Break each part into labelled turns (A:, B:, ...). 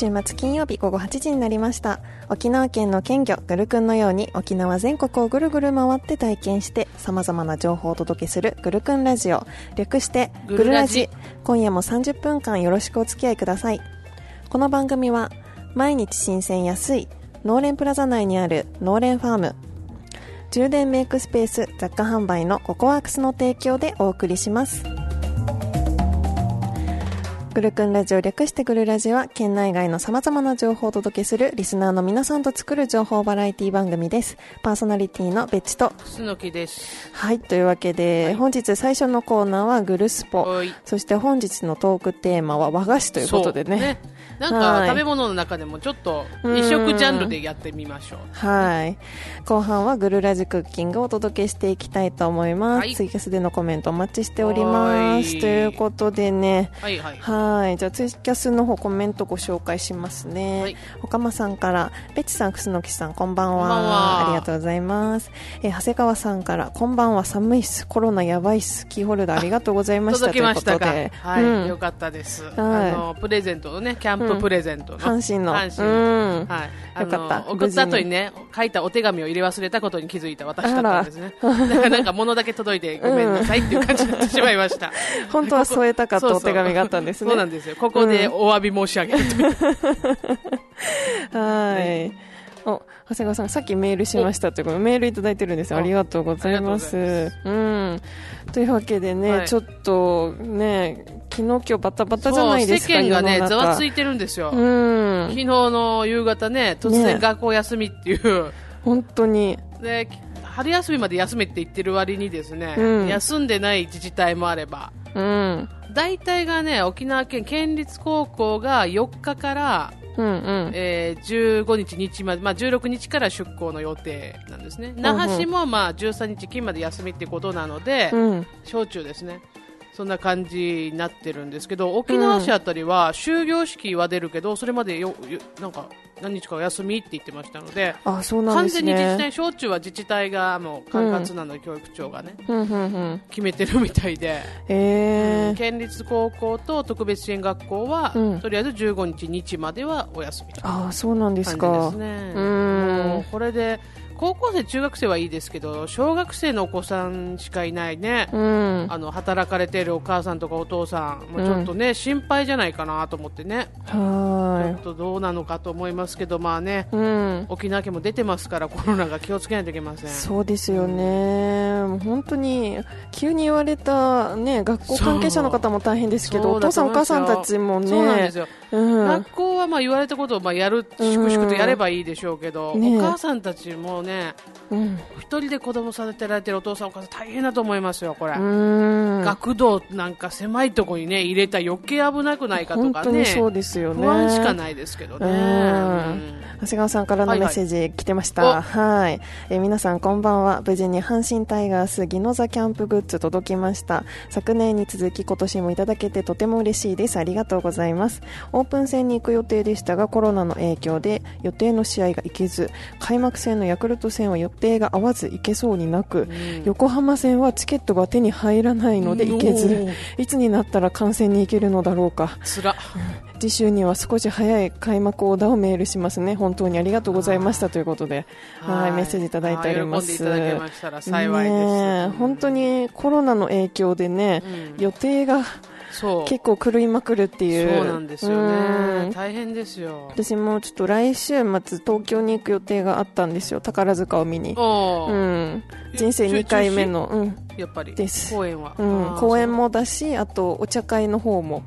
A: 週末金曜日午後8時になりました。沖縄県の県魚ぐるくんのように沖縄全国をぐるぐる回って体験してさまざまな情報をお届けするぐるくんラジオ。略してぐるラジ。今夜も30分間よろしくお付き合いください。この番組は毎日新鮮安い農連プラザ内にある農連ファーム。充電メイクスペース雑貨販売のココワークスの提供でお送りしますぐるくんラジオ略してぐるラジは県内外の様々な情報をお届けするリスナーの皆さんと作る情報バラエティ番組です。パーソナリティのベッチと
B: 楠木です。
A: はいというわけで、
B: はい。
A: 本日最初のコーナーはぐるスポ。
B: はい。
A: そして本日のトークテーマは和菓子ということでね。
B: そう
A: はい
B: なんか食べ物の中でもちょっと
A: うん。
B: 異食ジャンルでやってみましょう。
A: はい。後半はグルラジクッキングをお届けしていきたいと思います、
B: はい。
A: ツイキャスでのコメントお待ちしております。
B: はい。
A: ということでね。
B: はいはい
A: はいじゃあツイキャスの方コメントご紹介しますね、
B: はい。
A: おかまさんからベッチさん楠木さんこんばんは。
B: こんばんは。
A: ありがとうございます、えー長谷川さんからこんばんは。寒いっす。コロナやばいっす。キーホルダーありがとうございました。
B: 届きましたか？
A: ということで。
B: はい、
A: うん。
B: よかったです、
A: はい。
B: あのプレゼントのねキャンププレゼントの、
A: 阪神の。
B: 阪神。の
A: うん。
B: はい、あ
A: よかった。
B: の送った後にね書いたお手紙を入れ忘れたことに気づいた私だったんですね。だから。なんか物だけ届いてごめんなさいっていう感じになってしまいました、
A: 本当は添えたかったお手紙があったんですね
B: そうなんですよここでお詫び申し上げると
A: はい。お、長谷川さん、さっきメールしましたということで、メールいただいてるんですよ。あ
B: あ
A: りがとうございます。うん。というわけでね、
B: はい
A: ちょっとね、昨日今日バタバタじゃないですか、
B: 世間がねざわついてるんですよ、
A: うん
B: 昨。日の夕方ね突然学校休みっていう、
A: 本当に。
B: で春休みまで休めって言ってる割にですね、
A: うん
B: 休んでない自治体もあれば
A: うん。
B: 大体がね沖縄県県立高校が4日から、
A: うんうん。
B: えー15日日まで、まあ、16日から出校の予定なんですね那覇市もまあ13日金まで休みってことなので、
A: うん。
B: 小中ですねそんな感じになってるんですけど沖縄市あたりは終業式は出るけどそれまでよよなんか何日かお休みって言ってましたので
A: あ、そうなん
B: 完
A: です
B: 全に自治
A: ね。
B: 体小中は自治体がもう管轄なので、教育長がね
A: うんうんうん。
B: 決めてるみたいで、
A: えー。
B: 県立高校と特別支援学校は、
A: うん
B: とりあえず15日日まではお休み
A: あ、そうなんですか。
B: ね
A: うん
B: これで高校生中学生はいいですけど小学生のお子さんしかいないね、
A: うん。
B: あの働かれているお母さんとかお父さんもちょっとね、心配じゃないかなと思ってね、ちょ
A: は
B: っとどうなのかと思いますけど、まあね
A: い。、うん。
B: 沖縄県も出てますから、コロナが気をつけないといけません。
A: そうですよね、もう本当に急に言われた、ね、学校関係者の方も大変ですけど、お父さん、お母さんたちもね、
B: そうなんですよ、
A: うん
B: 学校はまあ言われたことをまあやる、粛々とやればいいでしょうけど、
A: ね
B: お母さんたちもね、
A: うん
B: 一人で子供育てられてるお父さん、お母さん、大変だと思いますよ、これ。
A: うん
B: 学童なんか狭いところにね入れたら余計危なくないかと
A: 本
B: かね
A: 当にそうですよね。
B: 不安しかないですけどね。
A: 長谷川さんからのメッセージ来てました。
B: は
A: はいい、えー皆さんこんばんは。無事に阪神タイガースギノザキャンプグッズ届きました。昨年に続き今年もいただけてとても嬉しいです。ありがとうございます。オープン戦に行く予定でしたがコロナの影響で予定の試合が行けず、開幕戦のヤクルト戦は予定が合わず行けそうになく、横浜戦はチケットが手に入らないので行けずいつになったら観戦に行けるのだろうか。次週には少し早い開幕オーダーをメールしますね。本当にありがとうございましたということで、はい、メッセージいただいております。ねえ本当にコロナの影響でね、
B: うん
A: 予定が。結構狂いまくるっていう。
B: そうなんですよ
A: うん
B: ね。大変ですよ。
A: 私もちょっと来週末東京に行く予定があったんですよ。宝塚を見に。うん。人生2回目の、うん。
B: やっぱり。
A: です
B: 公演は。
A: うん、公演。もだし、あとお茶会の方も、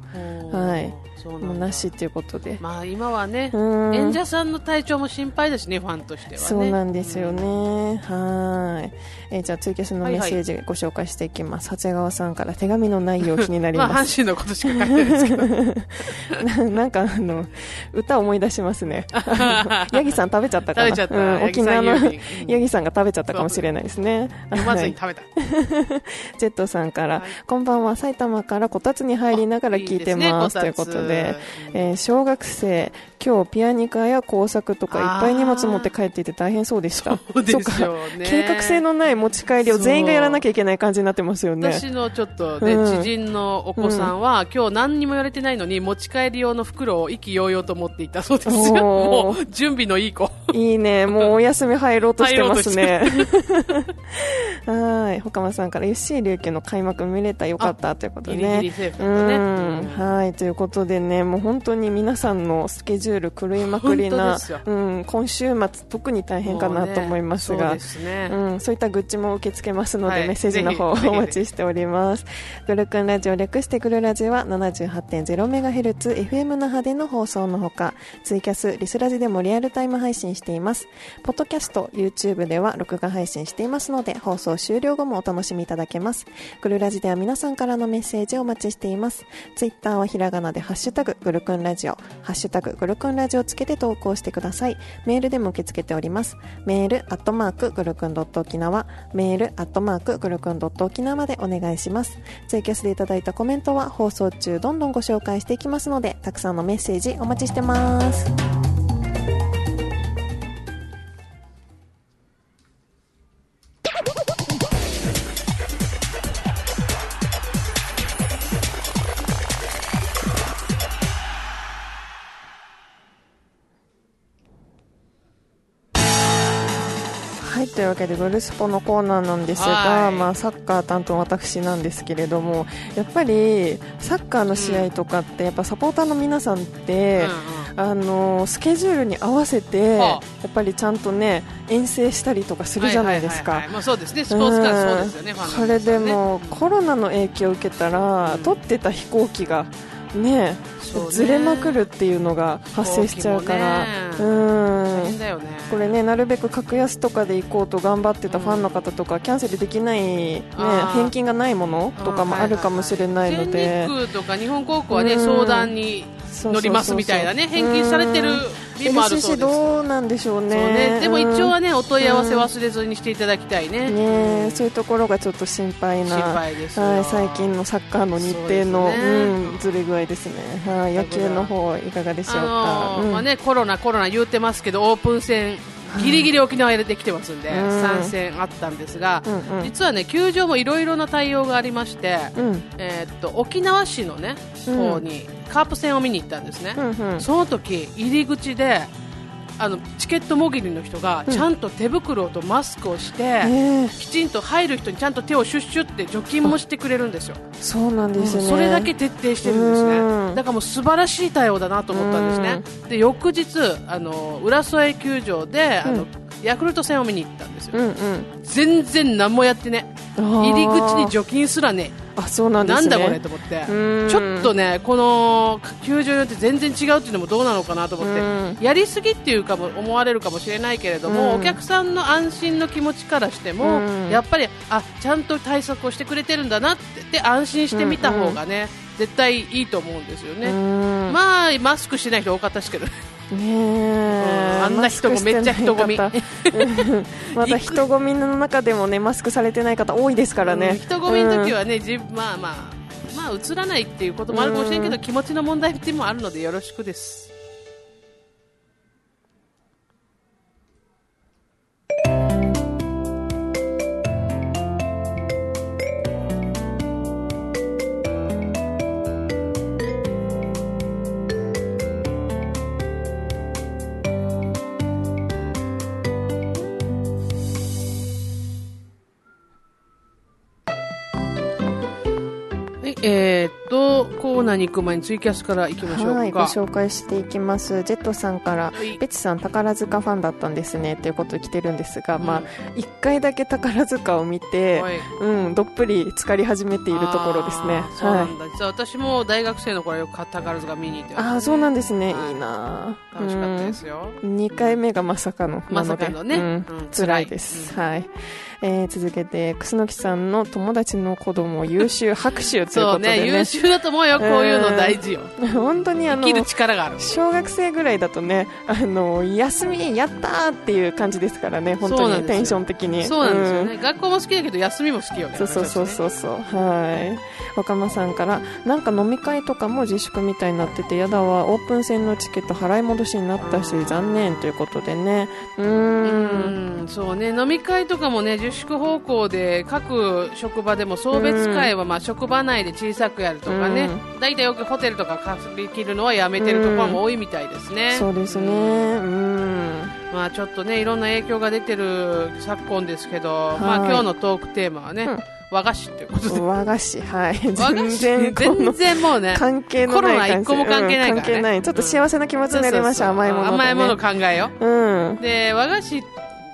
A: はい。もうなしっていうことで。
B: まあ今はね、
A: うん
B: 演者さんの体調も心配ですね、ファンとしてはね。
A: そうなんですよね。はい。えーじゃあ、ツイキャスのメッセージご紹介していきます。長谷川さんから手紙の内容気になり
B: ま
A: す。
B: 阪神のことしか書いてないですけど。
A: ななんか、あの、歌思い出しますね。ヤギさん食べちゃったかな。うん、沖縄の
B: ヤギさん
A: が食べちゃったかもしれないですね。
B: 読まずに
A: はい
B: 食べた。
A: ジェットさんから、
B: はい
A: こんばんは埼玉からこたつに入りながら聞いてます
B: ね
A: ということで
B: こ、たつ
A: えー小学生今日ピアニカや工作とかいっぱい荷物持って帰っていて大変そうでした。
B: そうですよね。
A: 計画性のない持ち帰りを全員がやらなきゃいけない感じになってますよね。
B: 私のちょっとね、
A: うん。
B: 知人のお子さんは、今日何にも言われてないのに持ち帰り用の袋を意気揚々と持っていたそうですよ。もう準備のいい子。
A: いいね、もうお休み入ろうとしてますね。はい、ほかまさんから FC 琉球の開幕見れた。よかった。ということでね。
B: ね。
A: うん。
B: うん。
A: はい、ということでね、もう本当に皆さんのスケジュール狂いまくりなうん、今週末特に大変かなと思いますが、
B: そう
A: ん、そういったグッズも受け付けますので、
B: はい
A: メッセージの方お待ちしております。グルクンラジオ略してグルラジは 78.0MHz FM 那覇での放送のほか、ツイキャス、リスラジでもリアルタイム配信しています。ポッドキャスト、YouTube では録画配信していますので、放送終了後もお楽しみいただけます。グルラジでは皆さんからのメッセージをお待ちしています。ツイッターはひらがなでハッシュタググルクンラジオ、ハッシュタググルクンラジオつけて投稿してください。メールでも受け付けております。メール、アットマーク、グルクンドット沖縄、メール、アットマーク、グルクンドット沖縄までお願いします。ツイキャスでいただいたコメントは放送中どんどんご紹介していきますので、たくさんのメッセージお待ちしてます。いというわけでブルースポのコーナーなんですが、
B: はい。
A: まあ、サッカー担当私なんですけれどもやっぱりサッカーの試合とかって、やっぱサポーターの皆さんって、あのスケジュールに合わせて、
B: はあ。
A: やっぱりちゃんとね遠征したりとかするじゃないですか。
B: そうですね、スポーツカーそうですよね、
A: うん
B: ファンの
A: これでもコロナの影響を受けたら、
B: うん。
A: 取ってた飛行機がねずれまくるっていうのが発生しちゃうから、
B: 飛行機も
A: うん。
B: だよね。
A: これねなるべく格安とかで行こうと頑張ってたファンの方とか、キャンセルできない、ね、返金がないものとかもあるかもしれないので、
B: 全日空とか日本航空はね、
A: うん
B: 相談に乗りますみたいなね、返金されてる
A: LCC。どうなんでしょうね。
B: ね、でも一応は
A: ね、
B: ね、お問い合わせ忘れずにしていただきたいね。
A: ねそういうところがちょっと心配な。はい、最近のサッカーの日程の
B: ね。
A: うん、ずれ具合ですね、はい、野球の方いかがでしょうか、
B: あのー
A: うん。
B: まあね、コロナ、コロナ言うてますけど、オープン戦、ギリギリ沖縄入れてきてますんで、
A: うん。
B: 3戦あったんですが、
A: うんうん。
B: 実はね、球場もいろいろな対応がありまして、
A: うん。
B: えーっと沖縄市のね、
A: うん。
B: 方にカープ戦を見に行ったんですね。
A: うんうん
B: その時入り口であのチケットもぎりの人がちゃんと手袋とマスクをして、
A: え
B: きちんと入る人にちゃんと手をシュッシュって除菌もしてくれるんですよ。
A: ーそうなんですね、
B: うんそれだけ徹底してるんです
A: うん
B: ね。だからもう素晴らしい対応だなと思ったんですね。で翌日あの浦添球場であの、
A: うん
B: ヤクルト戦を見に行ったんですよ。
A: うんうん
B: 全然何もやってね。入り口に除菌すらね。
A: あそうなんですね。
B: なんだこれと思って。
A: うん。
B: ちょっとねこの球場によって全然違うっていうのもどうなのかなと思って。
A: うん。
B: やりすぎっていうかも思われるかもしれないけれども
A: うん。
B: お客さんの安心の気持ちからしても
A: うん。
B: やっぱりあちゃんと対策をしてくれてるんだなって。で安心してみた方がね絶対いいと思うんですよ
A: う
B: ね。
A: ん。
B: まあマスクしてない人多かったですけど
A: ね
B: あんな人もめっちゃ人混み。
A: また人混みの中でもねマスクされてない方多いですからね、
B: うん。人混みの時はね、じまあまあまあ映らないっていうこともあるかもしれんけど、気持ちの問題っていうのもあるのでよろしくです。えー、っと、コーナーに行く前にツイキャスから行きましょうか。
A: はい、ご紹介していきます。ジェットさんから、
B: はい
A: ベチさん宝塚ファンだったんですねということで来てるんですが、
B: うん
A: まあ一回だけ宝塚を見て、
B: はい
A: うん、どっぷり浸かり始めているところですね。
B: そうな
A: はい。
B: んだ、実は私も大学生の頃よく宝塚見に行ってました
A: ああ、そうなんですね。
B: はい
A: いいなぁ
B: 楽しかったですよ。
A: うん。2回目がまさかの。
B: まさかのねうん、
A: 辛いです。はい。えー続けて、楠木さんの友達の子供優秀拍手ということでね。
B: ね優秀だと思うよこういうの大事よ。
A: 本当にあの
B: 生きる力がある
A: 小学生ぐらいだとね、あの、休みやったーっていう感じですからね、本当にテンション的に。
B: そうなんですよね、学校も好きだけど休みも好きよね
A: そうそうそうそうそう、はい。若間さんからなんか飲み会とかも自粛みたいになっててやだわオープン戦のチケット払い戻しになったし
B: うん
A: 残念ということでね。うーん。
B: うんそうね。飲み会とかもね自粛方向で各職場でも送別会はまあ職場内で小さくやるとかね大体よくホテルとか借り切るのはやめてるところも多いみたいですね、
A: そうですね。うん。
B: まあちょっとねいろんな影響が出てる昨今ですけど、まあ
A: はい
B: 今日のトークテーマはね、
A: うん。
B: 和菓子ということで。
A: 和菓子。はい。全
B: 子？
A: 然こ
B: 全
A: の
B: 然もうね
A: 関係のない感じ。
B: コロナ一個も関係ないからね。
A: うん関係ない。ちょっと幸せな気持ちになりました、
B: そうそうそう。
A: 甘いもので、ね、
B: 甘いもの考えよう。
A: うん。
B: で和菓子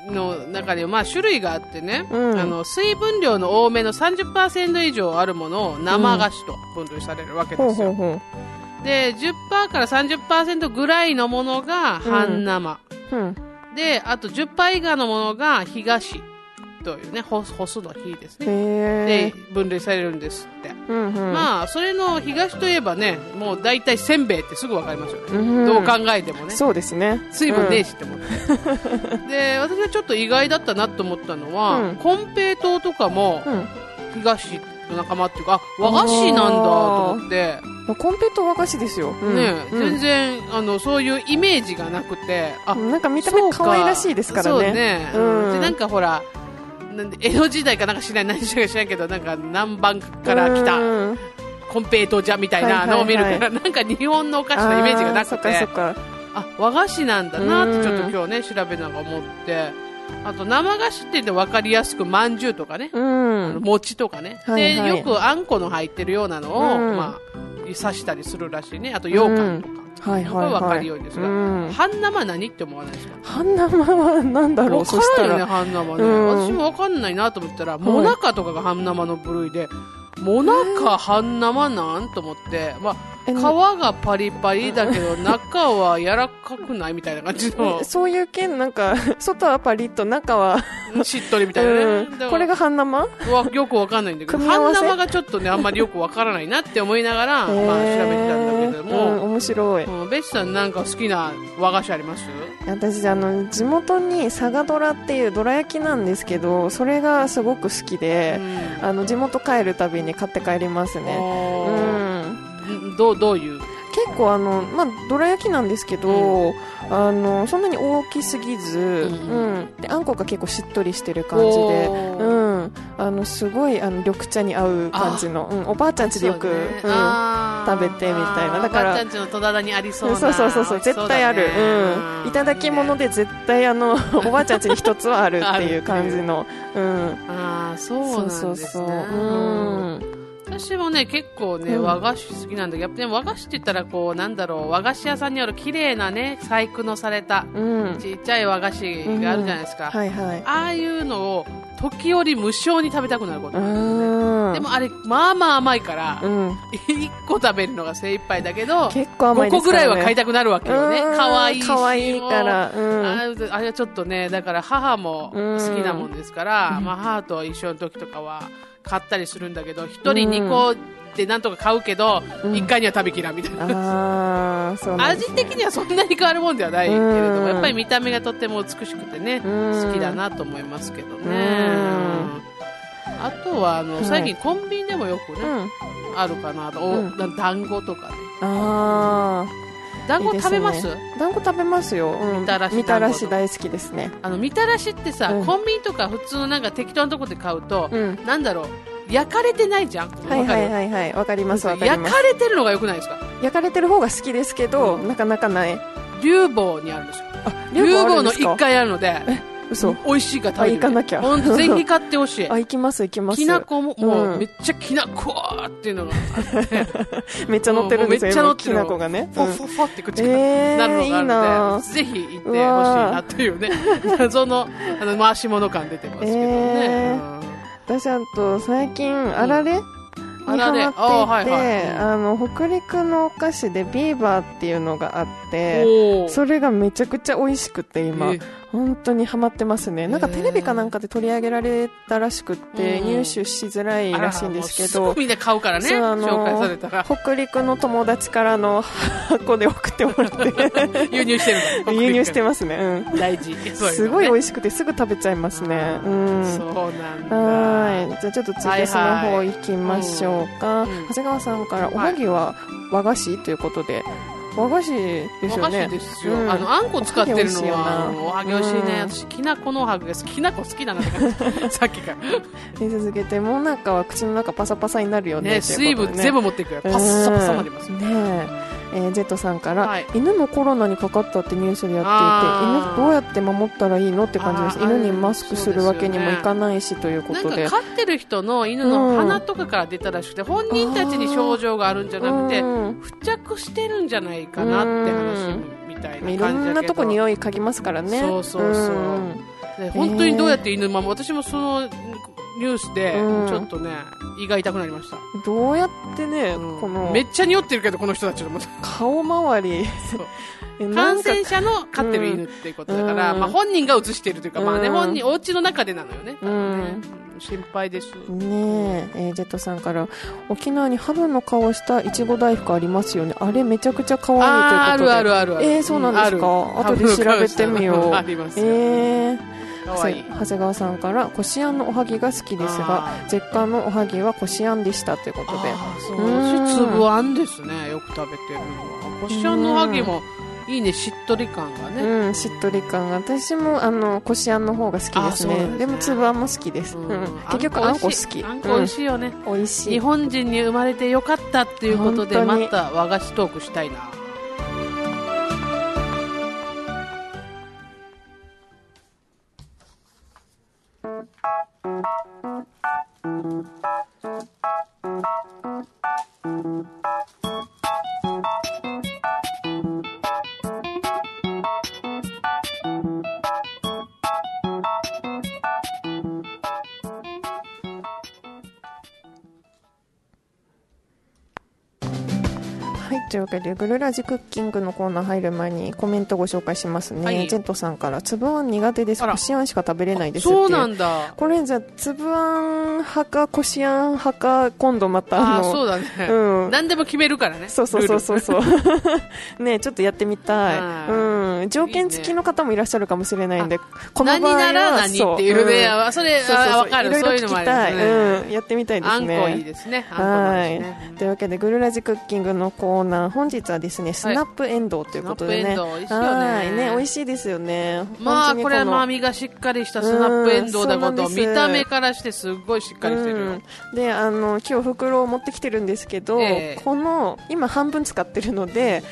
B: の中でもまあ種類があってね、
A: うん。
B: あの水分量の多めの30%以上あるものを生菓子と分類されるわけですよ、
A: ほうほうほ
B: で10%から30%ぐらいのものが半生、
A: ううん。
B: であと10%以下のものが干菓子というね干干すの日ですね。
A: へ
B: で分類されるんですって、
A: えうんうん。
B: まあそれの干菓子といえばねもう大体せんべいってすぐ分かりますよね、
A: うん
B: どう考えてもね。
A: そうですね。
B: 水分ねえしって思って、で私がちょっと意外だったなと思ったのは、
A: うん。
B: コンペイトーとかも
A: うん。
B: 干菓子の仲間っていうかあ和菓子なんだと思って、
A: まあコンペイトー和菓子ですよ、うん。
B: ね
A: うん。
B: 全然あのそういうイメージがなくてあ
A: なんか見た目可愛らしいですから
B: そう
A: ね。
B: ね、
A: うん。
B: でなんかほら江戸時代かなんか知らない何時か知らんけどなんか南蛮から来た
A: うん。
B: コンペイトーじゃみたいなのを見るから、
A: はいはい。
B: なんか日本のお菓子のイメージがなくて。
A: あ
B: 和菓子なんだなってちょっと
A: うん
B: 今日ね調べながら思って。あと生菓子って言って分かりやすくまんじゅうとかね。餅とかね、
A: はいはい。
B: でよくあんこの入ってるようなのを、
A: うん。
B: まあ刺したりするらしいね。あと羊羹とか、
A: はいはいはい。
B: これ分かるようにですが
A: うん。
B: 半生何って思わないですか？
A: 半生はなんだろう、
B: 分からんよね
A: ら。
B: 半生ね、
A: うん
B: 私も分かんないなと思ったらもなかとかが半生の部類でもなか半生なんと思って、まあ、
A: え
B: 皮がパリパリだけど中は柔らかくないみたいな感じの。
A: そういう系、なんか、外はパリッと、中は、
B: しっとりみたいなね、
A: うん。これが半生？
B: わよくわかんないんだけど。半生がちょっとねあんまりよくわからないなって思いながら、まあ、調べてたんだけど
A: うん、
B: も、
A: 面白い。
B: うん、ベッシさんなんか好きな和菓子あります？
A: 私、あの、地元に佐賀ドラっていうどら焼きなんですけど、それがすごく好きで、
B: うん。
A: あの、地元帰るたびに買って帰りますね。
B: どうどういう？
A: 結構あの、まあ、どら焼きなんですけど、あのそんなに大きすぎず、うんであんこが結構しっとりしてる感じで、うん、あのすごいあの緑茶に合う感じの、うん、おばあちゃん家でよく、
B: そうね。
A: うん、食べてみたいな。だから
B: おばあちゃんちの戸棚にありそうな
A: そうそうそうそう絶対ある、うん、いただき物
B: で
A: で絶対あの おばあちゃん家に一つはあるっていう感じの、うん、
B: ああそうなんですね。
A: そうそうそう、うん、
B: 私もね結構ね、
A: うん。
B: 和菓子好きなんだ。けどやっぱでも和菓子って言ったらこうなんだろう和菓子屋さんにある綺麗なね細工のされた
A: うん、
B: ちっちゃい和菓子があるじゃないですか、
A: はいはい。
B: ああいうのを時折無性に食べたくなること。
A: う
B: がある
A: ん。
B: でもあれまあまあ甘いから、
A: うん、
B: 1個食べるのが精一杯だけど
A: 結構甘い
B: 5個ぐ
A: ら
B: いは買いたくなるわけよね。
A: うん。
B: 可愛いし
A: 可愛いから、うん、
B: あれあれはちょっとねだから母も好きなもんですから、まあ、母と一緒の時とかは買ったりするんだけど1人2個でなんとか買うけど、
A: うん。
B: 1回には食べきらんみたいな、
A: うなんですね。
B: 味的にはそんなに変わるもんではないけれども、
A: うん。
B: やっぱり見た目がとっても美しくてね、
A: うん。
B: 好きだなと思いますけどね、
A: うん。
B: あとはあの、
A: はい。
B: 最近コンビニでもよくね、
A: うん。
B: あるかなと、お
A: うん。
B: な団子とかね。
A: あ
B: 団子食べます？
A: ね。あ団子食べますよ、うん、
B: みたらし
A: みたらし大好きですね。
B: あのみたらしってさ、
A: うん。
B: コンビニとか普通のなんか適当なとこで買うと、
A: うん。
B: なんだろう？焼かれてないじゃん。
A: はいはい
B: い
A: はいはい。わかりますわかり
B: 焼
A: ます。
B: かれてるのが良くないですか？
A: 焼かれてる方が好きですけど、なかなかない。
B: 竜房にあるんですよ
A: あ
B: 竜
A: ある
B: 房の
A: んですか
B: ？1階あるので
A: 嘘。
B: 美味しいから食べて
A: 行かなきゃ。
B: 本当ぜひ買ってほしい。
A: あ行きます行きます。
B: きなこもも
A: う
B: うん。めっちゃきなこっていうのがあって。
A: めっちゃ乗ってるんですよ
B: もうめっちゃ乗ってる。
A: きなこがね、
B: フォッフォッフォって口から
A: えー
B: なるのがあるでぜひ行ってほしいなというね。謎 のあの回し物感出てますけどね、
A: えー。
B: うん
A: 私あと最近あられ、に
B: あられ。
A: ハマっていて
B: あはいはい。
A: あの北陸のお菓子でビーバーっていうのがあってそれがめちゃくちゃ美味しくて今、
B: え
A: 本当にハマってますね。なんかテレビかなんかで取り上げられたらしくって、
B: うん
A: 入手しづらいらしいんですけど
B: みんな買うからね、
A: あの。北陸の友達からの箱で送ってもらって、
B: 輸入してるの
A: 輸入してますね。うん。
B: 大事。
A: すごい美
B: い
A: 味しくてすぐ食べちゃいますね。うん。
B: そうなんだ。
A: はい。じゃあちょっとツイキャスの方行きましょうか。長谷川さんから、おはぎは和菓子？ということで、和菓子ですよ
B: お
A: ね。
B: 菓子ですよ、
A: うん。
B: あのあんこ使ってるのは
A: おはぎ美味しい
B: ね、
A: うん。
B: 私きなこのおはぎが好き。きなこ好きだなって感じさっきから。
A: で続けて、もうなんかは口の中パサパサになるよね。
B: ね水分全部持っていくよパッサパサになりますよ、
A: ねええージェットさんから、
B: はい。
A: 犬もコロナにかかったってニュースでやっていて犬どうやって守ったらいいのって感じです。犬にマスクするわけにもいかないしというこ
B: なん
A: とで
B: か飼ってる人の犬の鼻とかから出たらしくて、本人たちに症状があるんじゃなくて、
A: うん
B: 付着してるんじゃないかなって話みたい
A: いろ
B: な感じだけど。
A: んなとこ匂い嗅ぎますからね。
B: そうそうそう。ん。で本当にどうやって犬守る、私もそのニュースで
A: うん。
B: ちょっとね、胃が痛くなりました、
A: どうやってね、
B: うん。
A: この
B: めっちゃ匂ってるけどこの人たちのも。
A: 顔周り。
B: 感染者の飼ってる犬っていうことだから、
A: うん。
B: まあ、本人が移しているというか、まあね、
A: うん。
B: 本人お家の中でなのよね,、
A: うん。
B: ね心配です、
A: ねええージェットさんから沖縄にハブの顔したいちご大福ありますよね。あれめちゃくちゃ可愛い
B: あーあ
A: ということで。
B: るあるあるある。
A: えー、そうなんですか、
B: うん
A: 後で調べてみよう。
B: ありますよ、
A: えー長谷川さんからこしあんのおはぎが好きですが
B: あ
A: 絶版のおはぎはこしあんでしたということで。
B: そう。粒あんですね。よく食べてるのは。こしあんのおはぎもいいねしっとり感がね、
A: うん、しっとり感が。私もあのこしあんの方が好きですね。
B: んですね。
A: でも粒あんも好きです、
B: う
A: うん。ん結局あんこ好き。
B: あんこ美味しいよね、
A: うん、美味しい。
B: 日本人に生まれてよかったっていうことでまた和菓子トークしたいな
A: というわけで、グルラジクッキングのコーナー入る前にコメントご紹介しますね。
B: はい
A: ジェットさんから、粒あん苦手です。こしあんしか食べれないですって。
B: そうなんだ
A: これじゃあ、粒あん派か、こしあん派か、今度またあの、
B: そうだね、
A: うん。
B: 何でも決めるからね
A: そうそうそうそうそう。ねちょっとやってみた
B: はい
A: い。うん。条件付きの方もいらっしゃるかもしれないんで、こ
B: 何
A: 場合は
B: なら何っていうね、
A: そ
B: あそれ
A: そうそうそう
B: あわかる
A: いろいろ
B: そういうのもあ
A: 聞きたい。
B: りますね、
A: うん。やってみたいですね。
B: あんこいいですね
A: はい。というわけで、グルラジクッキングのコーナー、本日はですね、スナップエンドウということでね。
B: スナップエンドウ美味しいよね。
A: はい。ね、美味しいですよね。
B: まあ
A: 本当に
B: これ甘みがしっかりしたスナップエンドウだこと見た目からしてすっごいしっかりしてる
A: であの今日袋を持ってきてるんですけど、
B: ええ。
A: この今半分使ってるので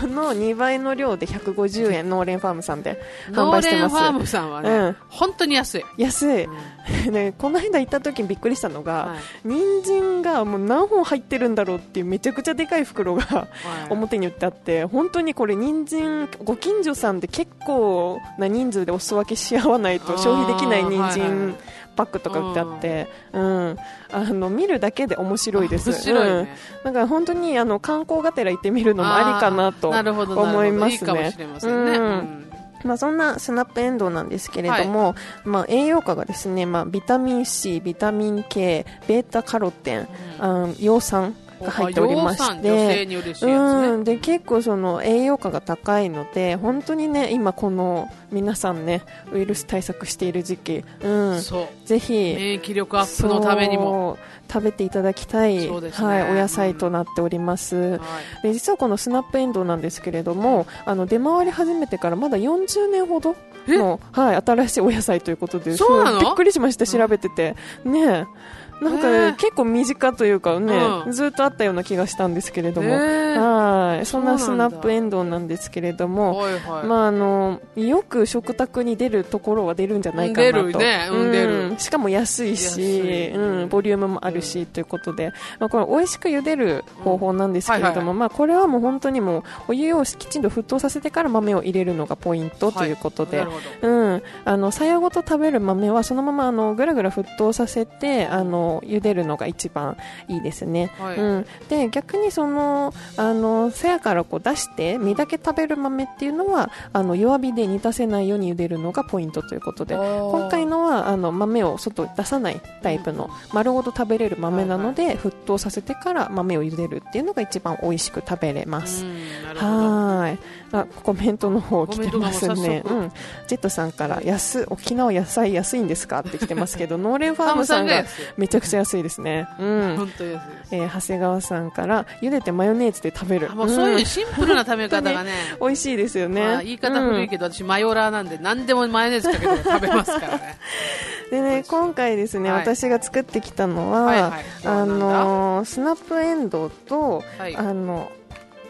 A: この2倍の量で150円ノーレンファームさんで販売してます。
B: ノーレンファームさんはね、
A: うん。
B: 本当に安い、
A: 安い、
B: うん
A: ね、この間行った時にびっくりしたのが、
B: はい。
A: 人参がもう何本入ってるんだろうっていうめちゃくちゃでかい袋が
B: はい。
A: 表に売ってあって本当にこれ人参ご近所さんで結構な人数でお裾分けし合わないと消費できない人参パックとか売ってあって、うん、あの見るだけで面白いです。
B: 面白いね、
A: うん。だから本当にあの観光がてら行ってみるのもありかなと思いますね。
B: いいかもしれませんね、
A: うん。
B: うん
A: まあ、そんなスナップエンドウなんですけれども、まあ、栄養価がですね、まあ、ビタミン C、ビタミン K、ベータカロテン、あ葉酸が入っておりまして、うん、で結構その栄養価が高いので本当にね今この皆さんねウイルス対策している時期、うん、ぜひ
B: 免疫力アップのためにも、
A: 食べていただきたい、
B: ね。
A: はい、お野菜となっております、
B: はい。
A: で実はこのスナップエンドウなんですけれどもあの出回り始めてからまだ40年ほどの、はい、新しいお野菜ということで
B: そう
A: びっくりしました調べてて、ねえなんか、
B: へえ
A: 結構身近というかね、
B: うん。
A: ずっとあったような気がしたんですけれども、はい。そんなスナップエンドウなんですけれども、
B: はいはい、
A: まあ、あのよく食卓に出るところは出るんじゃないかなと。
B: 出るね。うん出る。
A: しかも安い
B: 安
A: し、
B: い。
A: うん、ボリュームもあるし、ということで、まあ、これ美味しく茹でる方法なんですけれども、
B: うん。はいはい。
A: まあ、これはもう本当にもうお湯をきちんと沸騰させてから豆を入れるのがポイントということで、
B: なるほど。
A: うん、あの、さやごと食べる豆はそのままあのぐらぐら沸騰させてあのの茹でるのが一番いいですね、
B: はい。
A: うん、で逆にそのあのせやからこう出して身だけ食べる豆っていうのはあの弱火で煮立せないように茹でるのがポイントということで今回のはあの豆を外出さないタイプの丸ごと食べれる豆なので、沸騰させてから豆を茹でるっていうのが一番美味しく食べれます、
B: うんなるほど
A: はーい。あコメントの方来てますね。うん、ジェットさんから安沖縄野菜安いんですかって来てますけどノーレンファー
B: ハム
A: ムさんがめちゃくちゃ安いですね。うん。
B: 本当
A: えー長谷川さんから茹でてマヨネーズで食べる。
B: あもうそういう
A: ん。
B: シンプルな食べ方がね、
A: 美味しいですよね、
B: まあ、言い方古いけど、私マヨラーなんで何でもマヨネーズかけて食べますからね。
A: でね今回ですね、
B: はい。
A: 私が作ってきたのは、
B: はいはい。
A: あのースナップエンドウと、
B: はい。
A: あの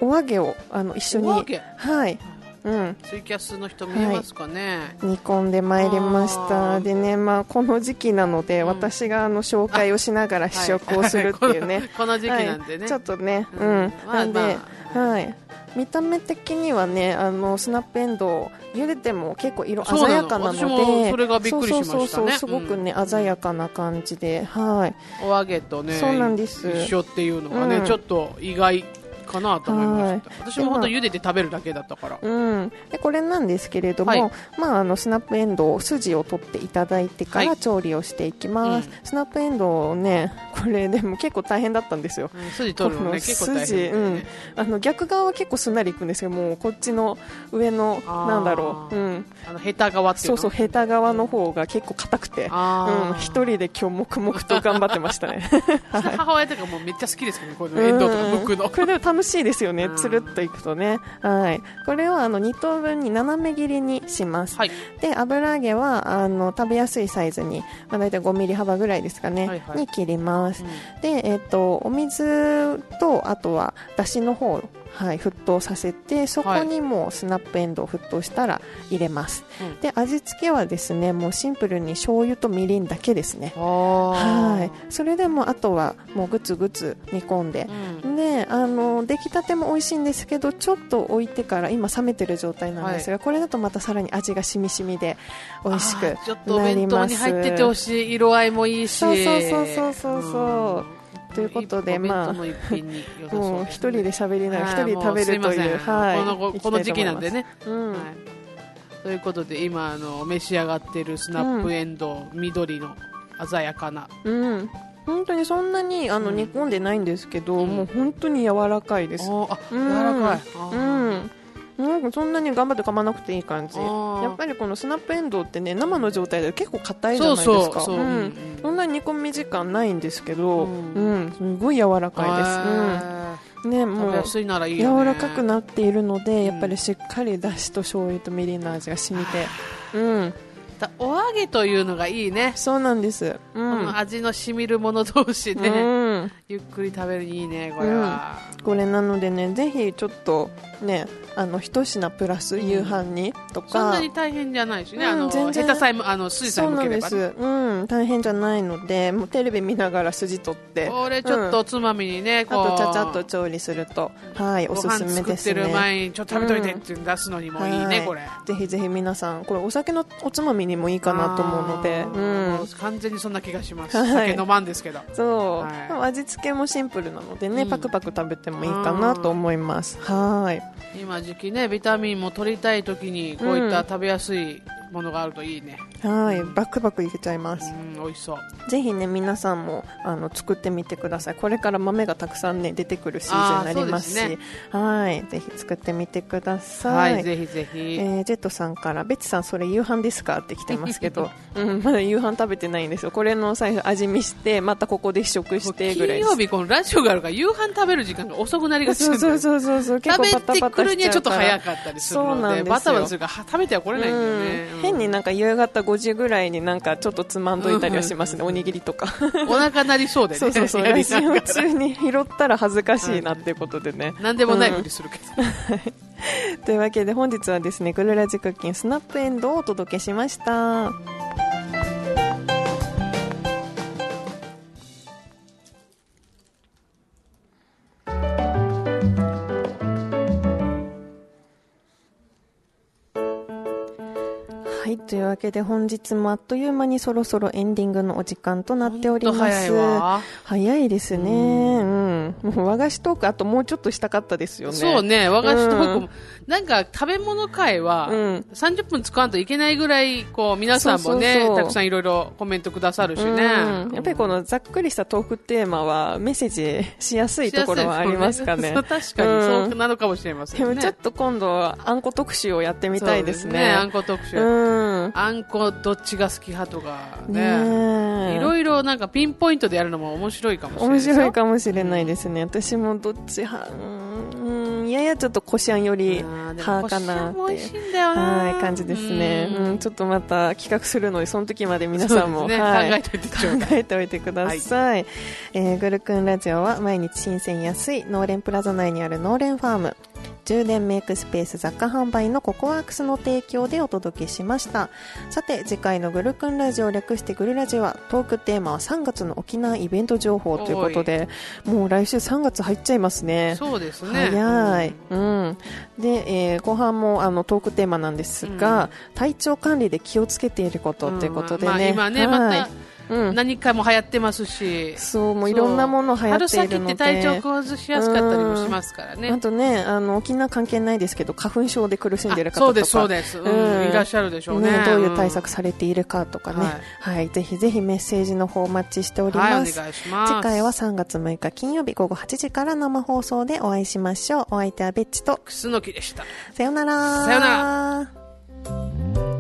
A: お揚げをあの一緒にはい、うん、
B: ツイキャスの人見えますかね、
A: 煮込んでまいりまし
B: あ
A: た
B: ー。
A: でね、まあ、この時期なので、
B: うん。
A: 私があの紹介をしながら試食をするっていうね、
B: はいこの時期なんでね、
A: はい、ちょっとね、
B: う
A: うん。ん
B: まあ。
A: なんで、
B: まあ
A: はい、見た目的にはねあのスナップエンドウ茹でても結構色鮮やかなので。
B: それがびっくりしましたね。
A: そうそうそうすごくね、
B: うん
A: 鮮やかな感じで。はい。
B: お揚げとね
A: そうなんです。
B: 一緒っていうのがね、
A: うん。
B: ちょっと意外かなと思いました、
A: はい。
B: 私も本当茹でて食べるだけだったから、
A: うん、でこれなんですけれども、
B: はい。
A: まあ、あのスナップエンドウ筋を取っていただいてか
B: はい
A: ら調理をしていきます、
B: うん。
A: スナップエンドウねこれでも結構大変だったんですよ。
B: うん筋取るのね結構大変だ
A: 筋
B: よね、
A: あの逆側は結構すんなりいくんですけどもうこっちの上のなんだろう、うん、
B: あのヘタ側っていうの？
A: そうそうヘタ側の方が結構硬くて。
B: あー。
A: うん、一人で今日黙々と頑張ってましたね。
B: 母親とかもうめっちゃ好きですけどね。こういうのエンドウとか剥くの。
A: これでも楽しいですよね。
B: うん。
A: つるっといくとね。はい。これをあの2等分に斜め切りにします。
B: はい。
A: で油揚げはあの食べやすいサイズに、まあ、大体5ミリ幅ぐらいですかね、
B: はいはい。
A: に切ります、
B: うん。
A: で、えっとお水とあとはだしの方はい、沸騰させてそこにもうスナップエンドウ沸騰したら入れます、
B: うん。
A: で味付けはですねもうシンプルに醤油とみりんだけですね。
B: あ
A: はい。それでもあとはもうぐつぐつ煮込んで。
B: う、ん。
A: であの出来たても美味しいんですけどちょっと置いてから今冷めてる状態なんですが、これだとまたさらに味がしみしみで美味しく
B: あーちょっとお
A: なり
B: 弁当
A: ます
B: に入っててほしい色合いもいいし。
A: そうそうそうそうそう。そうんということでまあもう一人で喋りながら
B: はい
A: 一人で食べるというはい
B: このここの時期なんでね、
A: うん、
B: はい、ということで今あの召し上がってるスナップエンドウ、緑の鮮やかな。
A: うん。本当にそんなにあの
B: うん。
A: 煮込んでないんですけど、
B: うん。
A: もう本当に柔らかいです。
B: あ
A: うん
B: 柔らかい、あ
A: う
B: ー
A: ん。なんかそんなに頑張って噛まなくていい感じ。やっぱりこのスナップエンドウってね生の状態で結構硬いじゃないですか。
B: そうそうそう、
A: うん
B: うん
A: そんなに煮込み時間ないんですけど、
B: う
A: うんん、すごい柔らかい
B: あ
A: です。うん、ね、
B: ー
A: もう柔らかくなっているので、
B: ん。
A: やっぱりしっかりだしと醤油とみりんの味が染みて、うん、
B: だお揚げというのがいいね、
A: そうなんです。う
B: こ
A: ん、
B: の味のしみるもの同士で、
A: うん、
B: ゆっくり食べるにいいねこれは、
A: これなのでね、ぜひちょっとね、あの一品プラス
B: ん
A: 夕飯にとか。
B: そんなに大変じゃないしね、
A: うん
B: あの
A: 全然。
B: 下手さえもあの筋さえ
A: そうなんです、
B: 向ければね
A: うん、大変じゃないのでもうテレビ見ながら筋取って。
B: これちょっとおつまみにね、
A: あ
B: こう。
A: とちゃちゃっと調理すると。はいお
B: ご
A: すすめ
B: 飯作ってる
A: ですね
B: 前にちょっと食べといてって出すのにもいいね、
A: はい
B: これ。
A: ぜひぜひ皆さんこれお酒のおつまみにもいいかなと思うので。
B: あ
A: うん。
B: う完全にそんな気がします、
A: はい。
B: 酒飲まんですけど
A: そう、
B: はい。
A: 味付けもシンプルなのでね、
B: うん。
A: パクパク食べてもいいかなと思います。はい。
B: 今時期ねビタミンも取りたい時にこういった食べやすいものがあるといいね。
A: はい。バクバクいけちゃいます。
B: うん美味しそう。
A: ぜひね皆さんもあの作ってみてください。これから豆がたくさんね出てくるシーズンになりますし。
B: あーそうで
A: はい。ぜひ作ってみてくださ
B: はいい、ぜひぜひ、
A: えージェットさんからベッチさんそれ夕飯ですかって来てますけど、うん、まだ夕飯食べてないんですよ。これの最初味見してまたここで試食してぐらい
B: 金曜日このラジオがあるから夕飯食べる時間が遅くなりがち
A: そうそう
B: う
A: そうそうそう。結構
B: 食べてくるにはちょっと早
A: く
B: かったりする
A: そうなんですよ。
B: のでバタバタするからは食べてはこれないんだよね、うん
A: 変になんか夕方5時ぐらいになんかちょっとつまんどいたりはしますね、おにぎりとか。
B: お腹なりそうでね。
A: そうそうそう中に拾ったら恥ずかしいなっていうことでね、
B: なんでもないふりするけど、
A: というわけで本日はですねグルラジクッキンスナップエンドウをお届けしましたわけで本日もあっという間にそろそろエンディングのお時間となっております。
B: 早いわ
A: 早いですね。うん。もう和菓子トークあともうちょっとしたかったですよね。
B: そうね、和菓子トークも、
A: うん
B: なんか食べ物会は、
A: うん
B: 30分使わんといけないぐらい、こう、皆さんもねたくさんいろいろコメントくださるしね。
A: うんやっぱりこのざっくりしたトークテーマはメッセージしやすいところはありますかね。
B: そう確かに、
A: うん
B: そうなのかもしれませんね。
A: でもちょっと今度はあんこ特集をやってみたいですね。
B: そうあんこ特集。
A: うん。
B: あんこどっちが好き派とかね。
A: ねえ
B: いろいろなんかピンポイントでやるのも面白いかもしれない
A: 面。白いかもしれないですね。私もどっち派、うん、ややちょっとこしあんより派かなって。はい、感じですね。
B: うん。
A: うん、ちょっとまた企画するので、その時まで皆さんも、
B: ね。
A: はい、
B: 考えておいてちょうだい。
A: 考えておいてください。えーグルクンラジオは毎日新鮮安い農連プラザ内にある農連ファーム。充電メイクスペース雑貨販売のココワークスの提供でお届けしました。さて、次回のグルクンラジオ略してグルラジはトークテーマは3月の沖縄イベント情報ということで、もう来週3月入っちゃいますね。
B: そうですね。
A: 早い、うん、で、えー後半もあのトークテーマなんですが、体調管理で気をつけていることということでね、
B: まあ、今ね、
A: はい。
B: また
A: うん、
B: 何回も流行ってますし、
A: そうもういろんなもの流行っているので。
B: 春先って体調崩しやすかったりもしますからね。
A: あとねあの沖縄関係ないですけど花粉症で苦しんでいる方とか。
B: そうです、そうです、うん。
A: うん。
B: いらっしゃるでしょうね。
A: ねどういう対策されているかとかね、
B: はい。
A: はい。ぜひぜひメッセージの方お待ちしており
B: はい、
A: ます、
B: お願いします。
A: 次回は3月6日金曜日午後8時から生放送でお会いしましょう。お相手はベッチと。
B: 楠木でした。
A: さよなら。
B: さよな
A: ら